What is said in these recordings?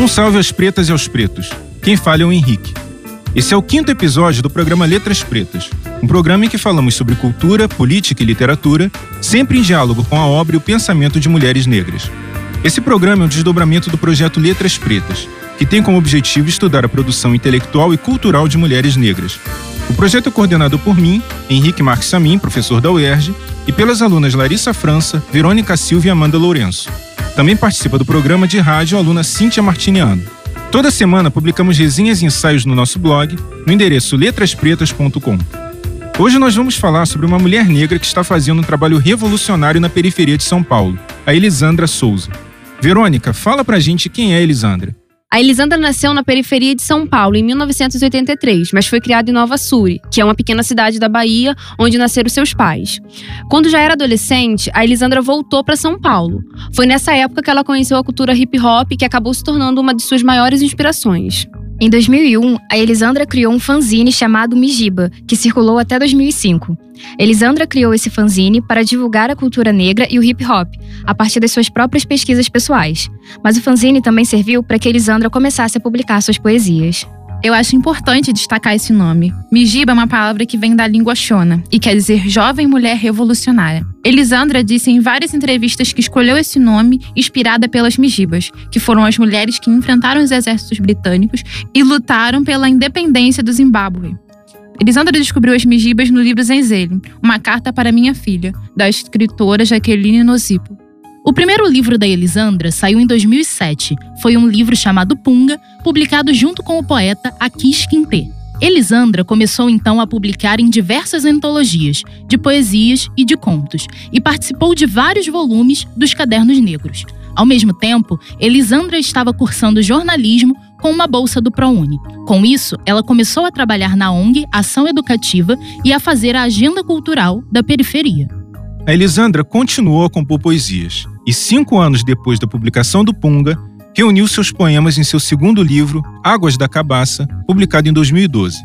Um salve às pretas e aos pretos. Quem fala é o Henrique. Esse é o quinto episódio do programa Letras Pretas, um programa em que falamos sobre cultura, política e literatura, sempre em diálogo com a obra e o pensamento de mulheres negras. Esse programa é um desdobramento do projeto Letras Pretas, que tem como objetivo estudar a produção intelectual e cultural de mulheres negras. O projeto é coordenado por mim, Henrique Marques Samin, professor da UERJ, e pelas alunas Larissa França, Verônica Silva e Amanda Lourenço. Também participa do programa de rádio a aluna Cíntia Martiniano. Toda semana publicamos resenhas e ensaios no nosso blog, no endereço letraspretas.com. Hoje nós vamos falar sobre uma mulher negra que está fazendo um trabalho revolucionário na periferia de São Paulo, a Elisandra Souza. Verônica, fala pra gente quem é Elisandra. A Elisandra nasceu na periferia de São Paulo em 1983, mas foi criada em Nova Suri, que é uma pequena cidade da Bahia, onde nasceram seus pais. Quando já era adolescente, a Elisandra voltou para São Paulo. Foi nessa época que ela conheceu a cultura hip hop, que acabou se tornando uma de suas maiores inspirações. Em 2001, a Elisandra criou um fanzine chamado Mijiba, que circulou até 2005. Elisandra criou esse fanzine para divulgar a cultura negra e o hip hop, a partir das suas próprias pesquisas pessoais. Mas o fanzine também serviu para que Elisandra começasse a publicar suas poesias. Eu acho importante destacar esse nome. Mijiba é uma palavra que vem da língua Shona e quer dizer jovem mulher revolucionária. Elisandra disse em várias entrevistas que escolheu esse nome inspirada pelas Mijibas, que foram as mulheres que enfrentaram os exércitos britânicos e lutaram pela independência do Zimbábue. Elisandra descobriu as Mijibas no livro Zenzele, Uma Carta para Minha Filha, da escritora Jaqueline Nocipo. O primeiro livro da Elisandra saiu em 2007. Foi um livro chamado Punga, publicado junto com o poeta Akis Quintê. Elisandra começou então a publicar em diversas antologias, de poesias e de contos, e participou de vários volumes dos Cadernos Negros. Ao mesmo tempo, Elisandra estava cursando jornalismo com uma bolsa do ProUni. Com isso, ela começou a trabalhar na ONG Ação Educativa e a fazer a agenda cultural da periferia. A Elisandra continuou a compor poesias e, cinco anos depois da publicação do Punga, reuniu seus poemas em seu segundo livro, Águas da Cabaça, publicado em 2012.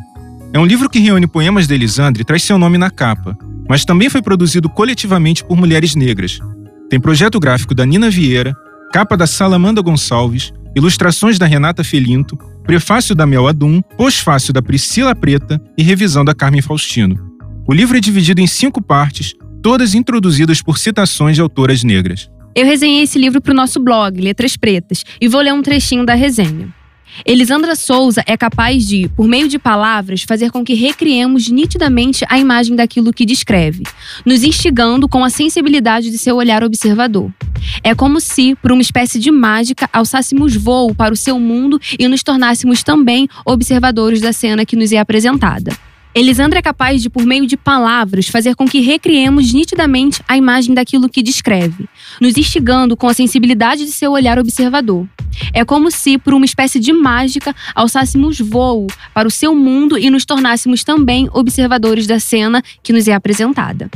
É um livro que reúne poemas de Elisandra e traz seu nome na capa, mas também foi produzido coletivamente por mulheres negras. Tem projeto gráfico da Nina Vieira, capa da Salamanda Gonçalves, ilustrações da Renata Felinto, prefácio da Mel Adum, pós-fácio da Priscila Preta e revisão da Carmen Faustino. O livro é dividido em cinco partes, todas introduzidas por citações de autoras negras. Eu resenhei esse livro para o nosso blog, Letras Pretas, e vou ler um trechinho da resenha. Elisandra Souza é capaz de, por meio de palavras, fazer com que recriemos nitidamente a imagem daquilo que descreve, nos instigando com a sensibilidade de seu olhar observador. É como se, por uma espécie de mágica, alçássemos voo para o seu mundo e nos tornássemos também observadores da cena que nos é apresentada. Elisandra é capaz de, por meio de palavras, fazer com que recriemos nitidamente a imagem daquilo que descreve, nos instigando com a sensibilidade de seu olhar observador. É como se, por uma espécie de mágica, alçássemos voo para o seu mundo e nos tornássemos também observadores da cena que nos é apresentada.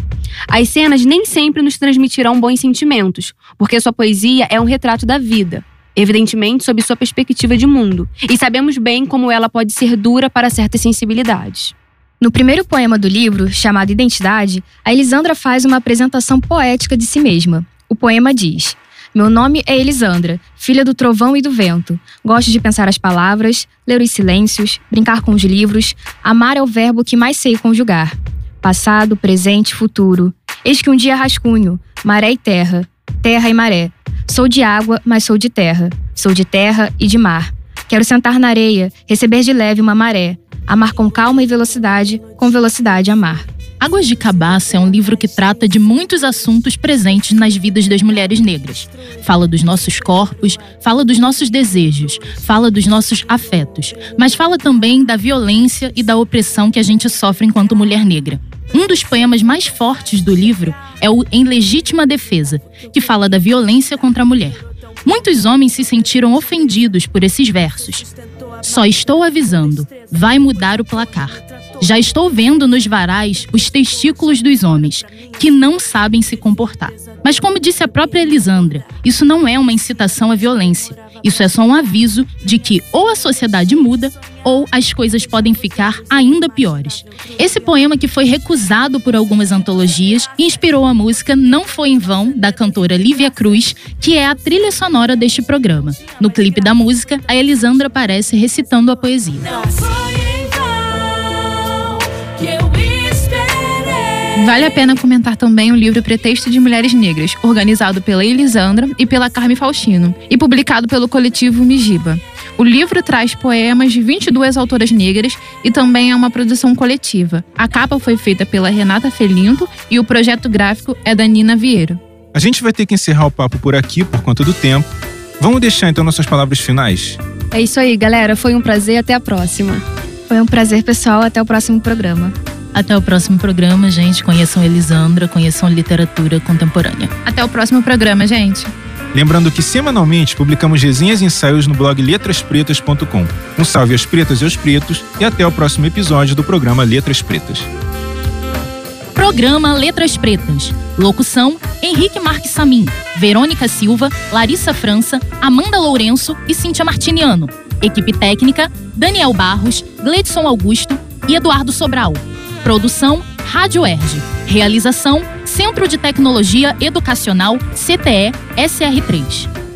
As cenas nem sempre nos transmitirão bons sentimentos, porque sua poesia é um retrato da vida, evidentemente sob sua perspectiva de mundo, e sabemos bem como ela pode ser dura para certas sensibilidades. No primeiro poema do livro, chamado Identidade, a Elisandra faz uma apresentação poética de si mesma. O poema diz: Meu nome é Elisandra, filha do trovão e do vento. Gosto de pensar as palavras, ler os silêncios, brincar com os livros. Amar é o verbo que mais sei conjugar. Passado, presente, futuro. Eis que um dia rascunho, maré e terra, terra e maré. Sou de água, mas sou de terra. Sou de terra e de mar. Quero sentar na areia, receber de leve uma maré Amar com calma e velocidade, com velocidade amar. Águas de Cabaça é um livro que trata de muitos assuntos presentes nas vidas das mulheres negras. Fala dos nossos corpos, fala dos nossos desejos, fala dos nossos afetos, mas fala também da violência e da opressão que a gente sofre enquanto mulher negra. Um dos poemas mais fortes do livro é o Em Legítima Defesa, que fala da violência contra a mulher. Muitos homens se sentiram ofendidos por esses versos. Só estou avisando, vai mudar o placar. Já estou vendo nos varais os testículos dos homens, que não sabem se comportar. Mas, como disse a própria Elisandra, isso não é uma incitação à violência. Isso é só um aviso de que ou a sociedade muda ou as coisas podem ficar ainda piores. Esse poema, que foi recusado por algumas antologias, inspirou a música Não Foi em Vão, da cantora Lívia Cruz, que é a trilha sonora deste programa. No clipe da música, a Elisandra aparece recitando a poesia. Vale a pena comentar também o livro Pretexto de Mulheres Negras, organizado pela Elisandra e pela Carme Faustino, e publicado pelo coletivo Mijiba. O livro traz poemas de 22 autoras negras e também é uma produção coletiva. A capa foi feita pela Renata Felinto e o projeto gráfico é da Nina Vieira. A gente vai ter que encerrar o papo por aqui por conta do tempo. Vamos deixar então nossas palavras finais? É isso aí, galera. Foi um prazer. Até a próxima. Foi um prazer, pessoal. Até o próximo programa. Até o próximo programa, gente. Conheçam Elisandra, conheçam literatura contemporânea. Até o próximo programa, gente. Lembrando que semanalmente publicamos resenhas e ensaios no blog letraspretas.com. Um salve aos pretas e aos pretos e até o próximo episódio do programa Letras Pretas. Programa Letras Pretas. Locução: Henrique Marques Samin, Verônica Silva, Larissa França, Amanda Lourenço e Cíntia Martiniano. Equipe técnica: Daniel Barros, Gleidson Augusto e Eduardo Sobral. Produção: Rádio Erge. Realização: Centro de Tecnologia Educacional CTE SR3.